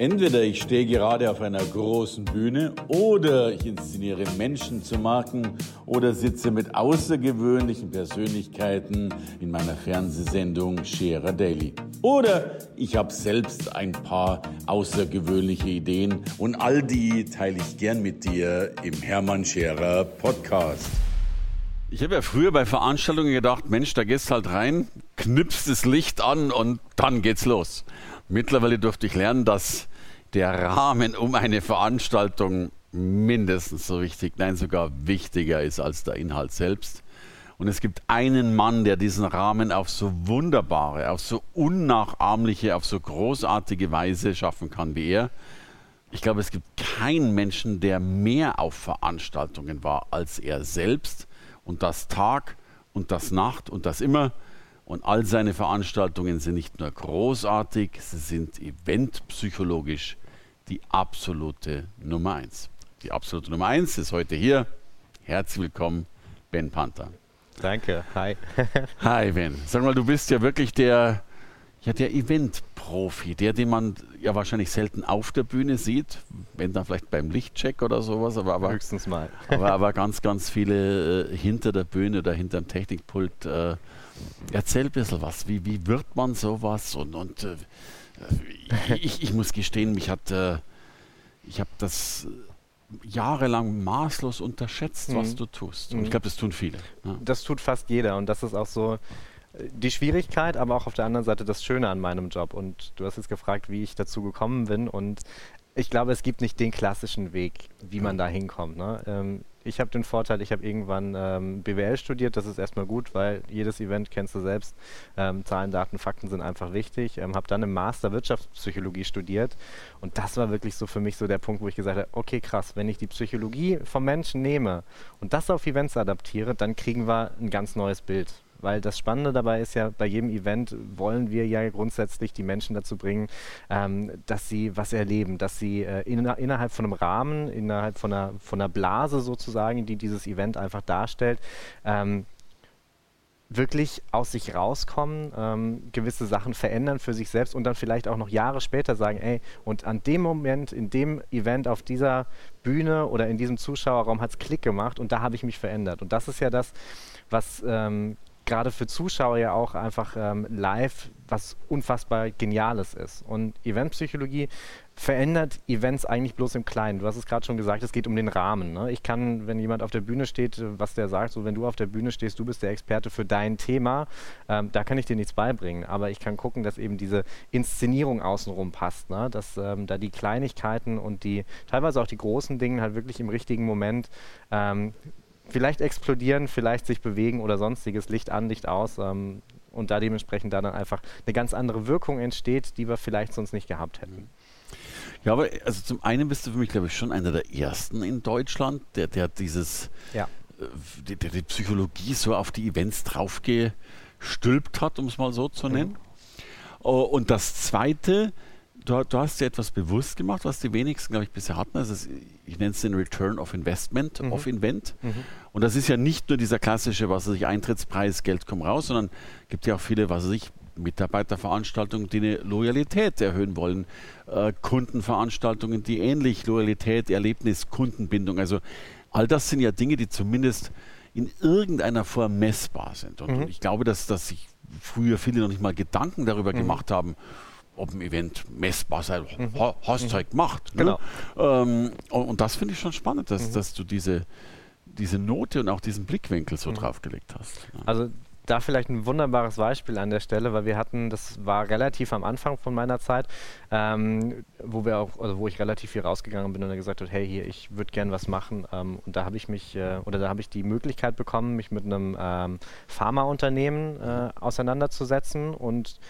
Entweder ich stehe gerade auf einer großen Bühne oder ich inszeniere Menschen zu Marken oder sitze mit außergewöhnlichen Persönlichkeiten in meiner Fernsehsendung Scherer Daily. Oder ich habe selbst ein paar außergewöhnliche Ideen und all die teile ich gern mit dir im Hermann Scherer Podcast. Ich habe ja früher bei Veranstaltungen gedacht, Mensch, da gehst halt rein, knipst das Licht an und dann geht's los. Mittlerweile durfte ich lernen, dass der Rahmen um eine Veranstaltung mindestens so wichtig, nein sogar wichtiger ist als der Inhalt selbst. Und es gibt einen Mann, der diesen Rahmen auf so wunderbare, auf so unnachahmliche, auf so großartige Weise schaffen kann wie er. Ich glaube, es gibt keinen Menschen, der mehr auf Veranstaltungen war als er selbst und das Tag und das Nacht und das immer. Und all seine Veranstaltungen sind nicht nur großartig, sie sind eventpsychologisch die absolute Nummer eins. Die absolute Nummer eins ist heute hier. Herzlich willkommen, Ben Panther. Danke, hi. hi Ben. Sag mal, du bist ja wirklich der, ja, der Event-Profi, der, den man ja wahrscheinlich selten auf der Bühne sieht, wenn dann vielleicht beim Lichtcheck oder sowas, aber, aber höchstens mal. aber, aber ganz, ganz viele äh, hinter der Bühne oder hinter dem Technikpult äh, Erzähl ein bisschen was. Wie, wie wird man sowas? Und, und äh, ich, ich, muss gestehen, mich hat, äh, ich habe das jahrelang maßlos unterschätzt, mhm. was du tust. Und ich mhm. glaube, das tun viele. Ja. Das tut fast jeder. Und das ist auch so äh, die Schwierigkeit, aber auch auf der anderen Seite das Schöne an meinem Job. Und du hast jetzt gefragt, wie ich dazu gekommen bin. Und ich glaube, es gibt nicht den klassischen Weg, wie man da hinkommt. Ne? Ähm, ich habe den Vorteil, ich habe irgendwann ähm, BWL studiert. Das ist erstmal gut, weil jedes Event kennst du selbst. Ähm, Zahlen, Daten, Fakten sind einfach wichtig. Ähm, habe dann im Master Wirtschaftspsychologie studiert. Und das war wirklich so für mich so der Punkt, wo ich gesagt habe, okay, krass, wenn ich die Psychologie vom Menschen nehme und das auf Events adaptiere, dann kriegen wir ein ganz neues Bild. Weil das Spannende dabei ist ja, bei jedem Event wollen wir ja grundsätzlich die Menschen dazu bringen, ähm, dass sie was erleben, dass sie äh, in, innerhalb von einem Rahmen, innerhalb von einer, von einer Blase sozusagen, die dieses Event einfach darstellt, ähm, wirklich aus sich rauskommen, ähm, gewisse Sachen verändern für sich selbst und dann vielleicht auch noch Jahre später sagen, ey, und an dem Moment, in dem Event, auf dieser Bühne oder in diesem Zuschauerraum hat es Klick gemacht und da habe ich mich verändert. Und das ist ja das, was ähm, gerade für Zuschauer ja auch einfach ähm, live was unfassbar Geniales ist. Und Eventpsychologie verändert Events eigentlich bloß im Kleinen. Du hast es gerade schon gesagt, es geht um den Rahmen. Ne? Ich kann, wenn jemand auf der Bühne steht, was der sagt, so wenn du auf der Bühne stehst, du bist der Experte für dein Thema, ähm, da kann ich dir nichts beibringen. Aber ich kann gucken, dass eben diese Inszenierung außenrum passt, ne? dass ähm, da die Kleinigkeiten und die teilweise auch die großen Dinge halt wirklich im richtigen Moment ähm, vielleicht explodieren, vielleicht sich bewegen oder sonstiges, Licht an, Licht aus. Ähm, und da dementsprechend da dann einfach eine ganz andere Wirkung entsteht, die wir vielleicht sonst nicht gehabt hätten. Ja, aber also zum einen bist du für mich, glaube ich, schon einer der ersten in Deutschland, der, der dieses, ja. äh, die, der die Psychologie so auf die Events draufgestülpt hat, um es mal so zu mhm. nennen. Mhm. Und das zweite, du, du, hast dir etwas bewusst gemacht, was die wenigsten, glaube ich, bisher hatten. Also es, ich nenne es den Return of Investment, mhm. of Invent. Mhm. Und das ist ja nicht nur dieser klassische, was weiß ich, Eintrittspreis, Geld kommt raus, sondern gibt ja auch viele, was weiß ich, Mitarbeiterveranstaltungen, die eine Loyalität erhöhen wollen, äh, Kundenveranstaltungen, die ähnlich Loyalität, Erlebnis, Kundenbindung. Also all das sind ja Dinge, die zumindest in irgendeiner Form messbar sind. Und mhm. ich glaube, dass, dass sich früher viele noch nicht mal Gedanken darüber mhm. gemacht haben, ob ein Event messbar sei, mhm. hast mhm. halt gemacht. Ne? Genau. Ähm, und, das finde ich schon spannend, dass, mhm. dass du diese, diese Note und auch diesen Blickwinkel so mhm. draufgelegt hast. Ja. Also da vielleicht ein wunderbares Beispiel an der Stelle, weil wir hatten, das war relativ am Anfang von meiner Zeit, ähm, wo wir auch, also wo ich relativ viel rausgegangen bin und gesagt habe, hey, hier, ich würde gern was machen. Ähm, und da habe ich mich, äh, oder da habe ich die Möglichkeit bekommen, mich mit einem ähm, Pharmaunternehmen äh, auseinanderzusetzen und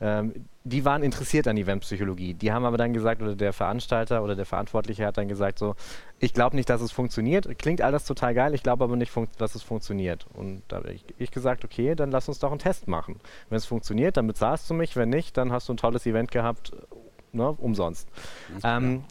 ähm, die waren interessiert an Eventpsychologie. Die haben aber dann gesagt, oder der Veranstalter oder der Verantwortliche hat dann gesagt, so, ich glaube nicht, dass es funktioniert. Klingt alles total geil, ich glaube aber nicht, dass es funktioniert. Und da habe ich, ich, gesagt, okay, dann lass uns doch einen Test machen. Wenn es funktioniert, dann bezahlst du mich. Wenn nicht, dann hast du ein tolles Event gehabt, ne, umsonst. Ähm,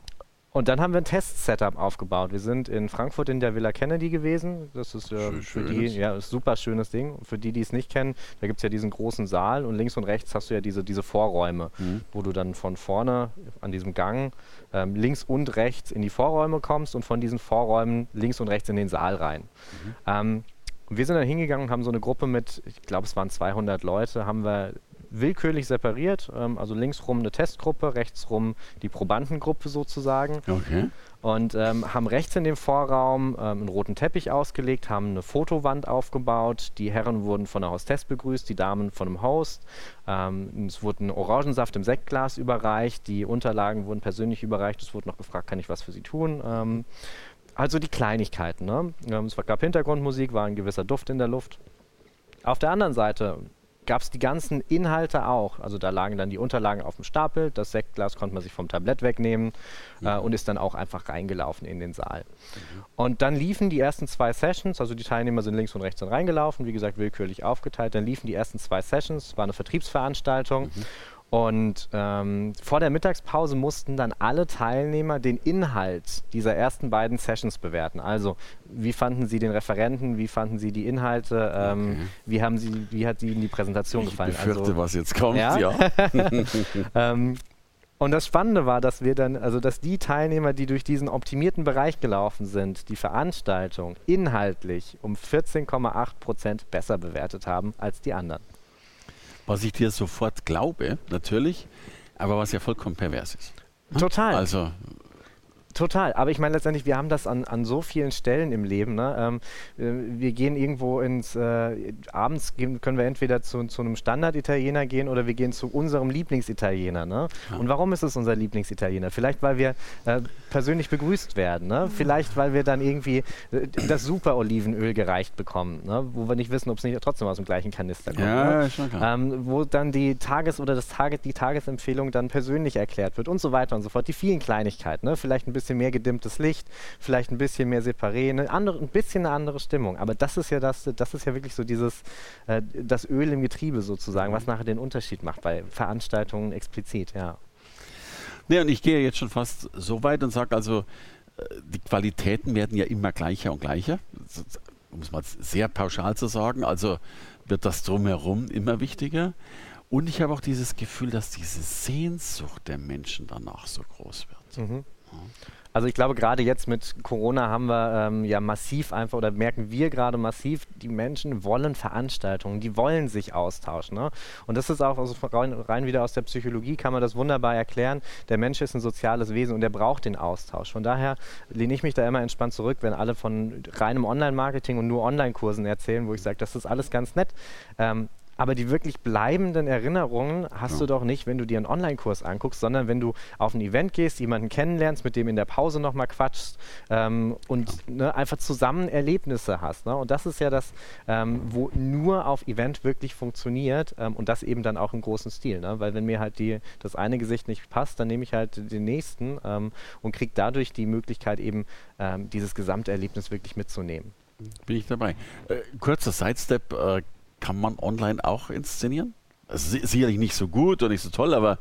und dann haben wir ein Test-Setup aufgebaut. Wir sind in Frankfurt in der Villa Kennedy gewesen. Das ist äh, Schön, für die, ja, ist super schönes Ding. für die, die es nicht kennen, da gibt es ja diesen großen Saal und links und rechts hast du ja diese, diese Vorräume, mhm. wo du dann von vorne an diesem Gang ähm, links und rechts in die Vorräume kommst und von diesen Vorräumen links und rechts in den Saal rein. Mhm. Ähm, wir sind dann hingegangen und haben so eine Gruppe mit, ich glaube, es waren 200 Leute, haben wir willkürlich separiert. Ähm, also linksrum eine Testgruppe, rechtsrum die Probandengruppe sozusagen. Okay. Und ähm, haben rechts in dem Vorraum ähm, einen roten Teppich ausgelegt, haben eine Fotowand aufgebaut. Die Herren wurden von der Hostess begrüßt, die Damen von einem Host. Ähm, es wurde ein Orangensaft im Sektglas überreicht. Die Unterlagen wurden persönlich überreicht. Es wurde noch gefragt, kann ich was für sie tun? Ähm, also die Kleinigkeiten. Ne? Ähm, es gab Hintergrundmusik, war ein gewisser Duft in der Luft. Auf der anderen Seite gab es die ganzen Inhalte auch. Also da lagen dann die Unterlagen auf dem Stapel, das Sektglas konnte man sich vom Tablett wegnehmen mhm. äh, und ist dann auch einfach reingelaufen in den Saal. Mhm. Und dann liefen die ersten zwei Sessions, also die Teilnehmer sind links und rechts dann reingelaufen, wie gesagt willkürlich aufgeteilt, dann liefen die ersten zwei Sessions, war eine Vertriebsveranstaltung. Mhm. Und ähm, vor der Mittagspause mussten dann alle Teilnehmer den Inhalt dieser ersten beiden Sessions bewerten. Also, wie fanden sie den Referenten, wie fanden sie die Inhalte, ähm, okay. wie, haben sie, wie hat ihnen die Präsentation ich gefallen? Ich befürchte, also, was jetzt kommt, ja. ja. ähm, und das Spannende war, dass wir dann, also dass die Teilnehmer, die durch diesen optimierten Bereich gelaufen sind, die Veranstaltung inhaltlich um 14,8 Prozent besser bewertet haben als die anderen was ich dir sofort glaube, natürlich, aber was ja vollkommen pervers ist. Total. Also Total, aber ich meine letztendlich, wir haben das an, an so vielen Stellen im Leben. Ne? Ähm, äh, wir gehen irgendwo ins, äh, abends gehen, können wir entweder zu, zu einem Standard-Italiener gehen oder wir gehen zu unserem Lieblingsitaliener. Ne? Ja. Und warum ist es unser Lieblingsitaliener? Vielleicht, weil wir äh, persönlich begrüßt werden. Ne? Vielleicht, weil wir dann irgendwie äh, das super Olivenöl gereicht bekommen, ne? wo wir nicht wissen, ob es nicht trotzdem aus dem gleichen Kanister kommt. Ja, ne? schon klar. Ähm, wo dann die Tages- oder das Target, die Tagesempfehlung dann persönlich erklärt wird und so weiter und so fort. Die vielen Kleinigkeiten. Ne? Vielleicht ein bisschen mehr gedimmtes Licht, vielleicht ein bisschen mehr separé, eine andere, ein bisschen eine andere Stimmung. Aber das ist ja das, das ist ja wirklich so dieses, äh, das Öl im Getriebe sozusagen, was nachher den Unterschied macht bei Veranstaltungen explizit, ja. Nee, und ich gehe jetzt schon fast so weit und sage also, äh, die Qualitäten werden ja immer gleicher und gleicher, um es mal sehr pauschal zu sagen. Also wird das drumherum immer wichtiger. Und ich habe auch dieses Gefühl, dass diese Sehnsucht der Menschen danach so groß wird. Mhm. Also ich glaube, gerade jetzt mit Corona haben wir ähm, ja massiv einfach oder merken wir gerade massiv, die Menschen wollen Veranstaltungen, die wollen sich austauschen. Ne? Und das ist auch also rein, rein, wieder aus der Psychologie, kann man das wunderbar erklären. Der Mensch ist ein soziales Wesen und er braucht den Austausch. Von daher lehne ich mich da immer entspannt zurück, wenn alle von reinem Online-Marketing und nur Online-Kursen erzählen, wo ich sage, das ist alles ganz nett. Ähm, aber die wirklich bleibenden Erinnerungen hast ja. du doch nicht, wenn du dir einen Online-Kurs anguckst, sondern wenn du auf ein Event gehst, jemanden kennenlernst, mit dem in der Pause nochmal quatschst ähm, und ja. ne, einfach zusammen Erlebnisse hast. Ne? Und das ist ja das, ähm, wo nur auf Event wirklich funktioniert ähm, und das eben dann auch im großen Stil. Ne? Weil wenn mir halt die, das eine Gesicht nicht passt, dann nehme ich halt den nächsten ähm, und kriege dadurch die Möglichkeit eben ähm, dieses Gesamterlebnis wirklich mitzunehmen. Bin ich dabei. Äh, kurzer Sidestep. Äh, kann man online auch inszenieren? Sicherlich nicht so gut und nicht so toll, aber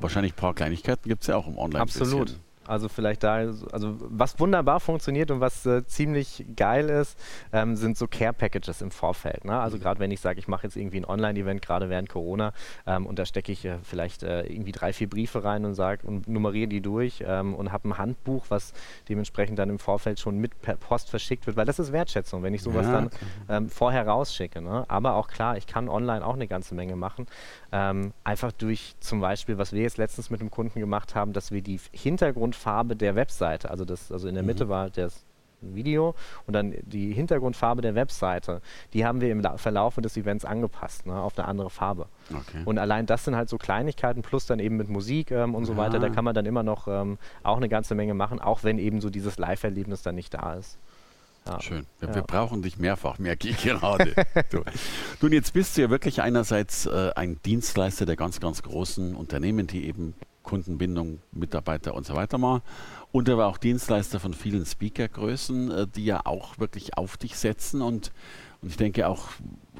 wahrscheinlich ein paar Kleinigkeiten gibt es ja auch im Online. Absolut. Also vielleicht da, also was wunderbar funktioniert und was äh, ziemlich geil ist, ähm, sind so Care-Packages im Vorfeld. Ne? Also mhm. gerade wenn ich sage, ich mache jetzt irgendwie ein Online-Event, gerade während Corona, ähm, und da stecke ich äh, vielleicht äh, irgendwie drei, vier Briefe rein und sage und nummeriere die durch ähm, und habe ein Handbuch, was dementsprechend dann im Vorfeld schon mit per Post verschickt wird, weil das ist Wertschätzung, wenn ich sowas ja, dann ähm, vorher rausschicke. Ne? Aber auch klar, ich kann online auch eine ganze Menge machen. Ähm, einfach durch zum Beispiel, was wir jetzt letztens mit einem Kunden gemacht haben, dass wir die Hintergrundfarbe der Webseite, also das, also in der mhm. Mitte war das Video und dann die Hintergrundfarbe der Webseite, die haben wir im Verlauf des Events angepasst, ne, auf eine andere Farbe. Okay. Und allein das sind halt so Kleinigkeiten, plus dann eben mit Musik ähm, und so ja. weiter, da kann man dann immer noch ähm, auch eine ganze Menge machen, auch wenn eben so dieses Live-Erlebnis dann nicht da ist. Ja. Schön. Wir, ja. wir, brauchen dich mehrfach, merke ich gerade. du. Nun, jetzt bist du ja wirklich einerseits äh, ein Dienstleister der ganz, ganz großen Unternehmen, die eben Kundenbindung, Mitarbeiter und so weiter machen. Und aber auch Dienstleister von vielen Speakergrößen, äh, die ja auch wirklich auf dich setzen und, und ich denke auch,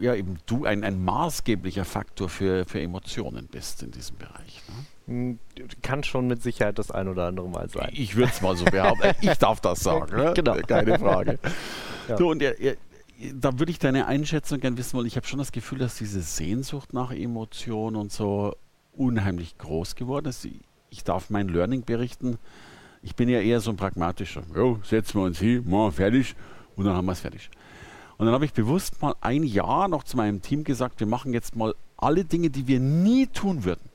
ja, eben du ein, ein maßgeblicher Faktor für, für Emotionen bist in diesem Bereich. Ne? Kann schon mit Sicherheit das ein oder andere Mal sein. Ich würde es mal so behaupten. ich darf das sagen. Ne? Genau. Keine Frage. Ja. So, und er, er, da würde ich deine Einschätzung gerne wissen, weil ich habe schon das Gefühl, dass diese Sehnsucht nach Emotionen und so unheimlich groß geworden ist. Ich darf mein Learning berichten. Ich bin ja eher so ein pragmatischer. Jo, setzen wir uns hin, machen fertig und dann haben wir es fertig. Und dann habe ich bewusst mal ein Jahr noch zu meinem Team gesagt, wir machen jetzt mal alle Dinge, die wir nie tun würden.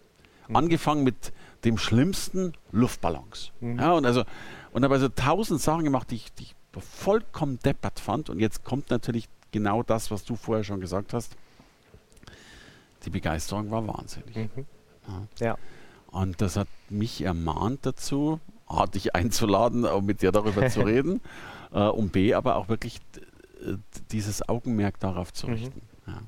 Mhm. Angefangen mit dem schlimmsten Luftballons. Mhm. Ja, und also und habe also tausend Sachen gemacht, die ich, die ich vollkommen deppert fand. Und jetzt kommt natürlich genau das, was du vorher schon gesagt hast. Die Begeisterung war wahnsinnig. Mhm. Ja. ja. Und das hat mich ermahnt dazu, A, dich einzuladen, um mit dir darüber zu reden, äh, und B, aber auch wirklich dieses Augenmerk darauf zu mhm. richten. Mhm. Ja.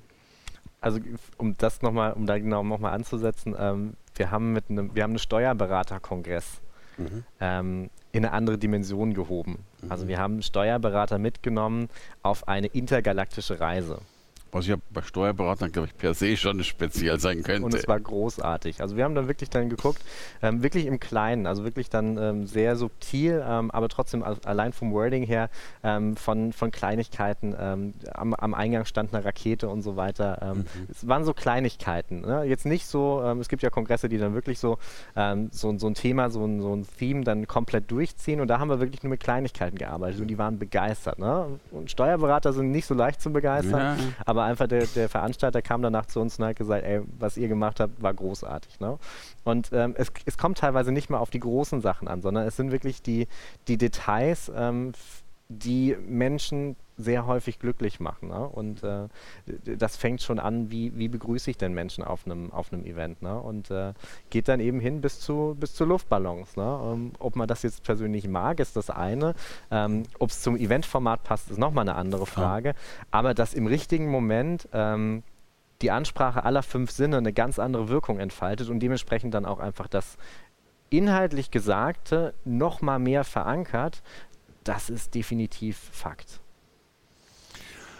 Also um das nochmal, um da genau nochmal anzusetzen, ähm, wir haben mit einem, wir haben einen Steuerberaterkongress mhm. ähm, in eine andere Dimension gehoben. Also mhm. Also wir haben Steuerberater mitgenommen auf eine intergalaktische Reise was ja bei Steuerberatern, glaube ich, per se schon speziell sein könnte. Und es war großartig. Also wir haben dann wirklich dann geguckt, ähm, wirklich im Kleinen, also wirklich dann ähm, sehr subtil, ähm, aber trotzdem allein vom Wording her ähm, von, von Kleinigkeiten. Ähm, am, am, Eingang stand eine Rakete und so weiter. Ähm, mhm. Es waren so Kleinigkeiten. Ne? Jetzt nicht so, es gibt ja Kongresse, die dann wirklich so, so, so ein Thema, so ein, so ein Theme dann komplett durchziehen und da haben wir wirklich nur mit Kleinigkeiten gearbeitet und die waren begeistert. Ne? Und Steuerberater sind nicht so leicht zu begeistern, ja. aber einfach der, der Veranstalter kam danach zu uns und hat gesagt, ey, was ihr gemacht habt, war großartig. Ne? Und ähm, es, es kommt teilweise nicht mal auf die großen Sachen an, sondern es sind wirklich die, die Details, ähm, die Menschen sehr häufig glücklich machen. Ne? Und äh, das fängt schon an, wie, wie begrüße ich denn Menschen auf einem auf Event. Ne? Und äh, geht dann eben hin bis zu, bis zu Luftballons. Ne? Ähm, ob man das jetzt persönlich mag, ist das eine. Ähm, ob es zum Eventformat passt, ist nochmal eine andere Frage. Ja. Aber dass im richtigen Moment ähm, die Ansprache aller fünf Sinne eine ganz andere Wirkung entfaltet und dementsprechend dann auch einfach das inhaltlich Gesagte nochmal mehr verankert, das ist definitiv Fakt.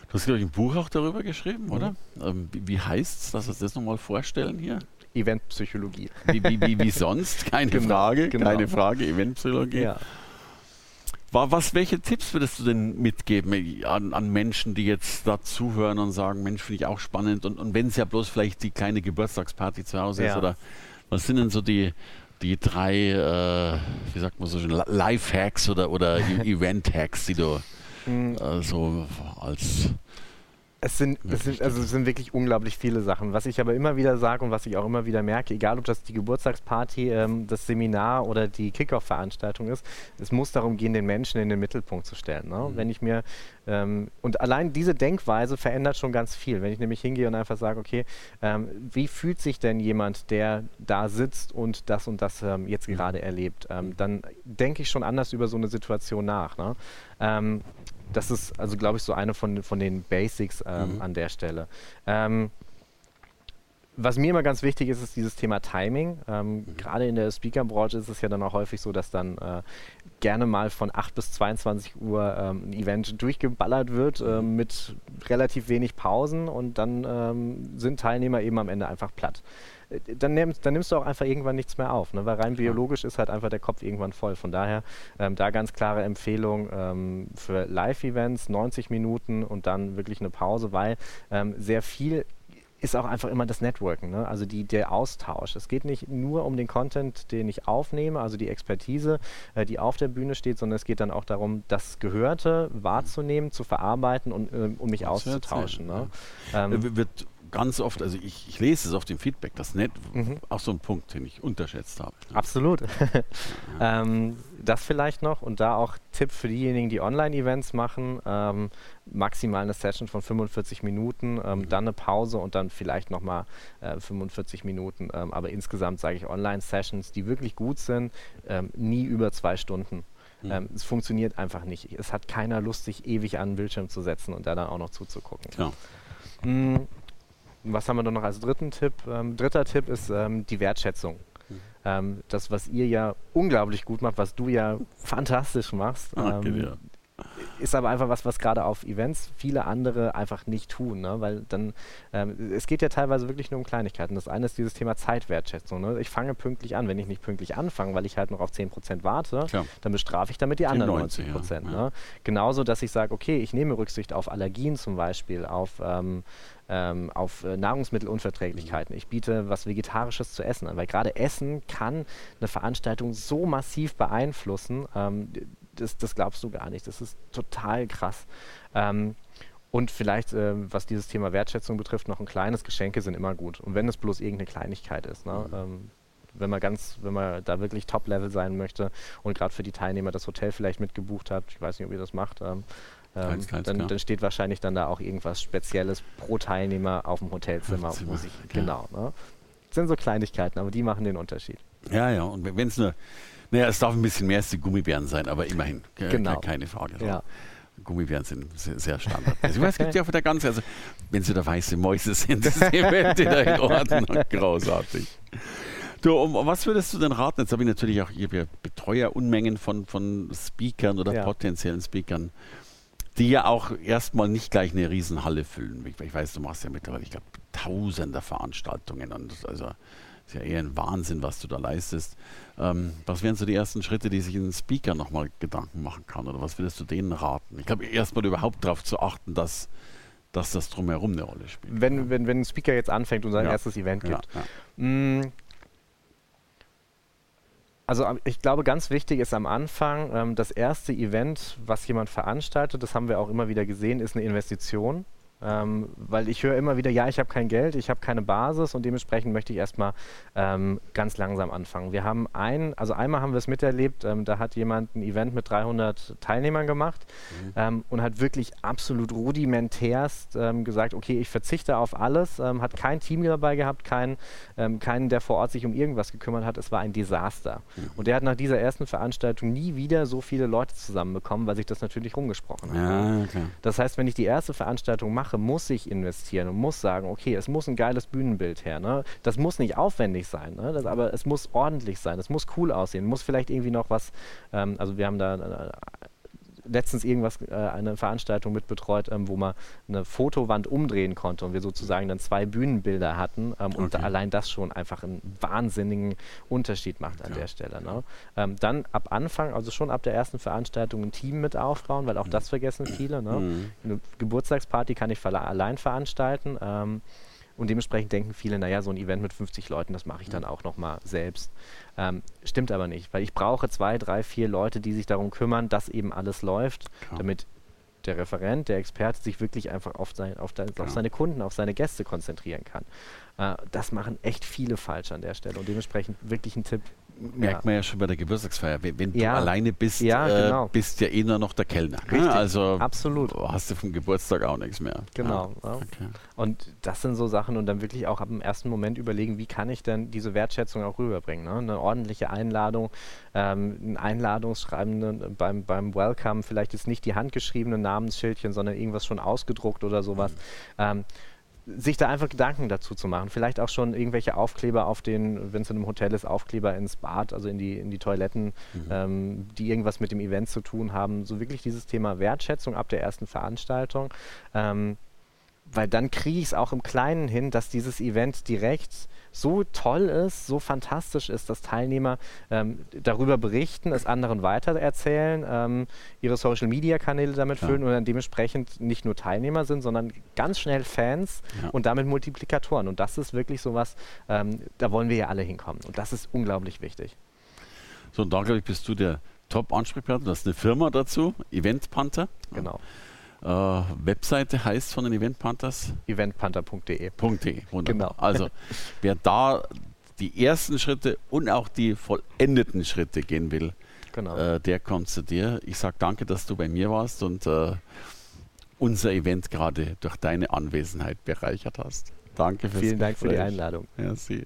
Du hast, glaube ich, ein Buch auch darüber geschrieben, oder? Mhm. Wie, heißt es? Lass uns das nochmal vorstellen hier. Eventpsychologie. Wie, wie, wie, wie sonst? Keine genau, Frage. Genau. Keine Frage. Eventpsychologie. Ja. Was, welche Tipps würdest du denn mitgeben an, an Menschen, die jetzt da zuhören und sagen, Mensch, finde ich auch spannend und, und wenn es ja bloß vielleicht die kleine Geburtstagsparty zu Hause ja. ist oder was sind denn so die, die drei, äh, wie sagt man so schön, Life-Hacks oder, oder e-, Event-Hacks, die du hm. äh, so als es sind, es sind, also es sind wirklich unglaublich viele Sachen. Was ich aber immer wieder sage und was ich auch immer wieder merke, egal ob das die Geburtstagsparty, ähm, das Seminar oder die Kickoff-Veranstaltung ist, es muss darum gehen, den Menschen in den Mittelpunkt zu stellen. Ne? Mhm. Wenn ich mir ähm, und allein diese Denkweise verändert schon ganz viel. Wenn ich nämlich hingehe und einfach sage, okay, ähm, wie fühlt sich denn jemand, der da sitzt und das und das ähm, jetzt mhm. gerade erlebt, ähm, dann denke ich schon anders über so eine Situation nach. Ne? Das ist also, glaube ich, so eine von, von den Basics ähm, mhm. an der Stelle. Ähm, was mir immer ganz wichtig ist, ist dieses Thema Timing. Ähm, mhm. Gerade in der Speaker-Branche ist es ja dann auch häufig so, dass dann äh, gerne mal von 8 bis 22 Uhr ähm, ein Event durchgeballert wird äh, mit relativ wenig Pausen und dann ähm, sind Teilnehmer eben am Ende einfach platt. Äh, dann, nimmst, dann nimmst du auch einfach irgendwann nichts mehr auf, ne? weil rein biologisch ist halt einfach der Kopf irgendwann voll. Von daher ähm, da ganz klare Empfehlung ähm, für Live-Events, 90 Minuten und dann wirklich eine Pause, weil ähm, sehr viel ist auch einfach immer das Networken, ne? also die, der Austausch. Es geht nicht nur um den Content, den ich aufnehme, also die Expertise, äh, die auf der Bühne steht, sondern es geht dann auch darum, das Gehörte wahrzunehmen, zu verarbeiten und äh, um mich auszutauschen. Ne? Ähm, wird ganz oft, also ich, ich lese es auf dem Feedback, das Net, mhm. auch so ein Punkt, den ich unterschätzt habe. Ne? Absolut. ähm, das vielleicht noch und da auch Tipp für diejenigen, die Online-Events machen, ähm, maximal eine Session von 45 Minuten, ähm, mhm. dann eine Pause und dann vielleicht nochmal äh, 45 Minuten. Ähm, aber insgesamt sage ich Online-Sessions, die wirklich gut sind, ähm, nie über zwei Stunden. Mhm. Ähm, es funktioniert einfach nicht. Es hat keiner Lust, sich ewig an den Bildschirm zu setzen und da dann auch noch zuzugucken. Genau. Mhm was haben wir noch als dritten Tipp? Ähm, dritter Tipp ist ähm, die Wertschätzung. Mhm. Ähm, das, was ihr ja unglaublich gut macht, was du ja fantastisch machst. Okay, ähm, ja. Ist aber einfach was, was gerade auf Events viele andere einfach nicht tun, ne? weil dann, ähm, es geht ja teilweise wirklich nur um Kleinigkeiten. Das eine ist dieses Thema Zeitwertschätzung. Ne? Ich fange pünktlich an. Wenn ich nicht pünktlich anfange, weil ich halt noch auf 10% warte, Klar. dann bestrafe ich damit die, anderen 90%. 90 ja, ne? Genauso, dass ich sage, okay, ich nehme Rücksicht auf Allergien zum Beispiel, auf ähm, ähm, auf äh, Nahrungsmittelunverträglichkeiten. Ich biete was Vegetarisches zu essen an, weil gerade Essen kann eine Veranstaltung so massiv beeinflussen. Ähm, das, das, glaubst du gar nicht. Das ist total krass. Ähm, und vielleicht, äh, was dieses Thema Wertschätzung betrifft, noch ein kleines Geschenke sind immer gut. Und wenn es bloß irgendeine Kleinigkeit ist. Ne? Mhm. Ähm, wenn man ganz, wenn man da wirklich Top-Level sein möchte und gerade für die Teilnehmer das Hotel vielleicht mitgebucht hat, ich weiß nicht, ob ihr das macht, ähm, ähm, dann, dann, steht wahrscheinlich dann da auch irgendwas Spezielles pro Teilnehmer auf dem Hotelzimmer. Zimmer, ich. Genau. Ne? Das sind so Kleinigkeiten, aber die machen den Unterschied. Ja, ja, und wenn es nur, naja, es darf ein bisschen mehr als die Gummibären sein, aber immerhin, genau. keine Frage. Ja. Gummibären sind sehr, sehr standard. Also, es gibt ja auf der ganzen, also wenn sie da weiße Mäuse sind, ist die wieder in Ordnung. Großartig. Du, um, was würdest du denn raten? Jetzt habe ich natürlich auch, ich Betreuer Unmengen von, von Speakern oder ja. potenziellen Speakern die ja auch erstmal nicht gleich eine Riesenhalle füllen. Ich, ich weiß, du machst ja mittlerweile, ich glaube, tausende Veranstaltungen und also ist ja eher ein Wahnsinn, was du da leistest. Ähm, was wären so die ersten Schritte, die sich ein Speaker nochmal Gedanken machen kann? Oder was würdest du denen raten? Ich glaube, erstmal überhaupt darauf zu achten, dass, dass das drumherum eine Rolle spielt. Wenn, wenn, wenn ein Speaker jetzt anfängt und sein ja. erstes Event gibt, ja, ja. Mm, also ich glaube, ganz wichtig ist am Anfang, ähm, das erste Event, was jemand veranstaltet, das haben wir auch immer wieder gesehen, ist eine Investition. Ähm, weil ich höre immer wieder, ja, ich habe kein Geld, ich habe keine Basis und dementsprechend möchte ich erstmal ähm, ganz langsam anfangen. Wir haben ein, also einmal haben wir es miterlebt, ähm, da hat jemand ein Event mit 300 Teilnehmern gemacht mhm. Ähm, und hat wirklich absolut rudimentärst ähm, gesagt, okay, ich verzichte auf alles, ähm, hat kein Team dabei gehabt, kein, keinen, der vor Ort sich um irgendwas gekümmert hat, es war ein Desaster. Mhm. Und der hat nach dieser ersten Veranstaltung nie wieder so viele Leute zusammenbekommen, weil sich das natürlich rumgesprochen hat. Ja, okay. Das heißt, wenn ich die erste Veranstaltung mache, mache, muss ich investieren und muss sagen, okay, es muss ein geiles Bühnenbild her. Ne? Das muss nicht aufwendig sein, ne? das, aber es muss ordentlich sein, es muss cool aussehen, muss vielleicht irgendwie noch was, ähm, also wir haben da äh, letztens irgendwas, äh, eine Veranstaltung mitbetreut, ähm, wo man eine Fotowand umdrehen konnte und wir sozusagen dann zwei Bühnenbilder hatten ähm, okay. und allein das schon einfach einen wahnsinnigen Unterschied macht an ja. der Stelle. Ne? Ähm, dann ab Anfang, also schon ab der ersten Veranstaltung ein Team mit aufbauen, weil auch mhm. das vergessen viele. Ne? Mhm. Eine Geburtstagsparty kann ich allein veranstalten. Und dementsprechend denken viele, naja, so ein Event mit 50 Leuten, das mache ich dann auch nochmal selbst. Ähm, stimmt aber nicht, weil ich brauche zwei, drei, vier Leute, die sich darum kümmern, dass eben alles läuft, Klar. damit der Referent, der Experte sich wirklich einfach auf, sein, auf, de, auf seine Kunden, auf seine Gäste konzentrieren kann. Äh, das machen echt viele falsch an der Stelle und dementsprechend wirklich ein Tipp, merkt ja. man ja schon bei der Geburtstagsfeier. Wenn du ja. alleine bist, ja, äh, genau. äh, bist ja eh nur noch der Kellner. Ne? Richtig. Also absolut. Hast du vom Geburtstag auch nichts mehr. Genau. Okay. Und das sind so Sachen und dann wirklich auch ab dem ersten Moment überlegen, wie kann ich denn diese Wertschätzung auch rüberbringen. Ne? Eine ordentliche Einladung, ähm, ein Einladungsschreiben beim, beim Welcome, vielleicht ist nicht die handgeschriebene Namensschildchen, sondern irgendwas schon ausgedruckt oder sowas. Mhm. Ähm, sich da einfach Gedanken dazu zu machen. Vielleicht auch schon irgendwelche Aufkleber auf den, wenn es in einem Hotel ist, Aufkleber ins Bad, also in die, in die Toiletten, mhm. ähm, die irgendwas mit dem Event zu tun haben. So wirklich dieses Thema Wertschätzung ab der ersten Veranstaltung. Ähm, weil dann kriege ich es auch im Kleinen hin, dass dieses Event direkt so toll ist, so fantastisch ist, dass Teilnehmer ähm, darüber berichten, es anderen weitererzählen, ähm, ihre Social-Media-Kanäle damit ja. füllen und dann dementsprechend nicht nur Teilnehmer sind, sondern ganz schnell Fans ja. und damit Multiplikatoren. Und das ist wirklich sowas, ähm, da wollen wir ja alle hinkommen. Und das ist unglaublich wichtig. So, und da, glaube ich, bist du der Top-Ansprechpartner. Das ist eine Firma dazu, Event Panther. Genau. Äh, Webseite heißt von den Event Panthers? Eventpanther.de. Genau. Also, wer da die ersten Schritte und auch die vollendeten Schritte gehen will, genau. äh, der kommt zu dir. Ich sage danke, dass du bei mir warst und äh, unser Event gerade durch deine Anwesenheit bereichert hast. Danke fürs Vielen Dank Gespräch. für die Einladung. Merci.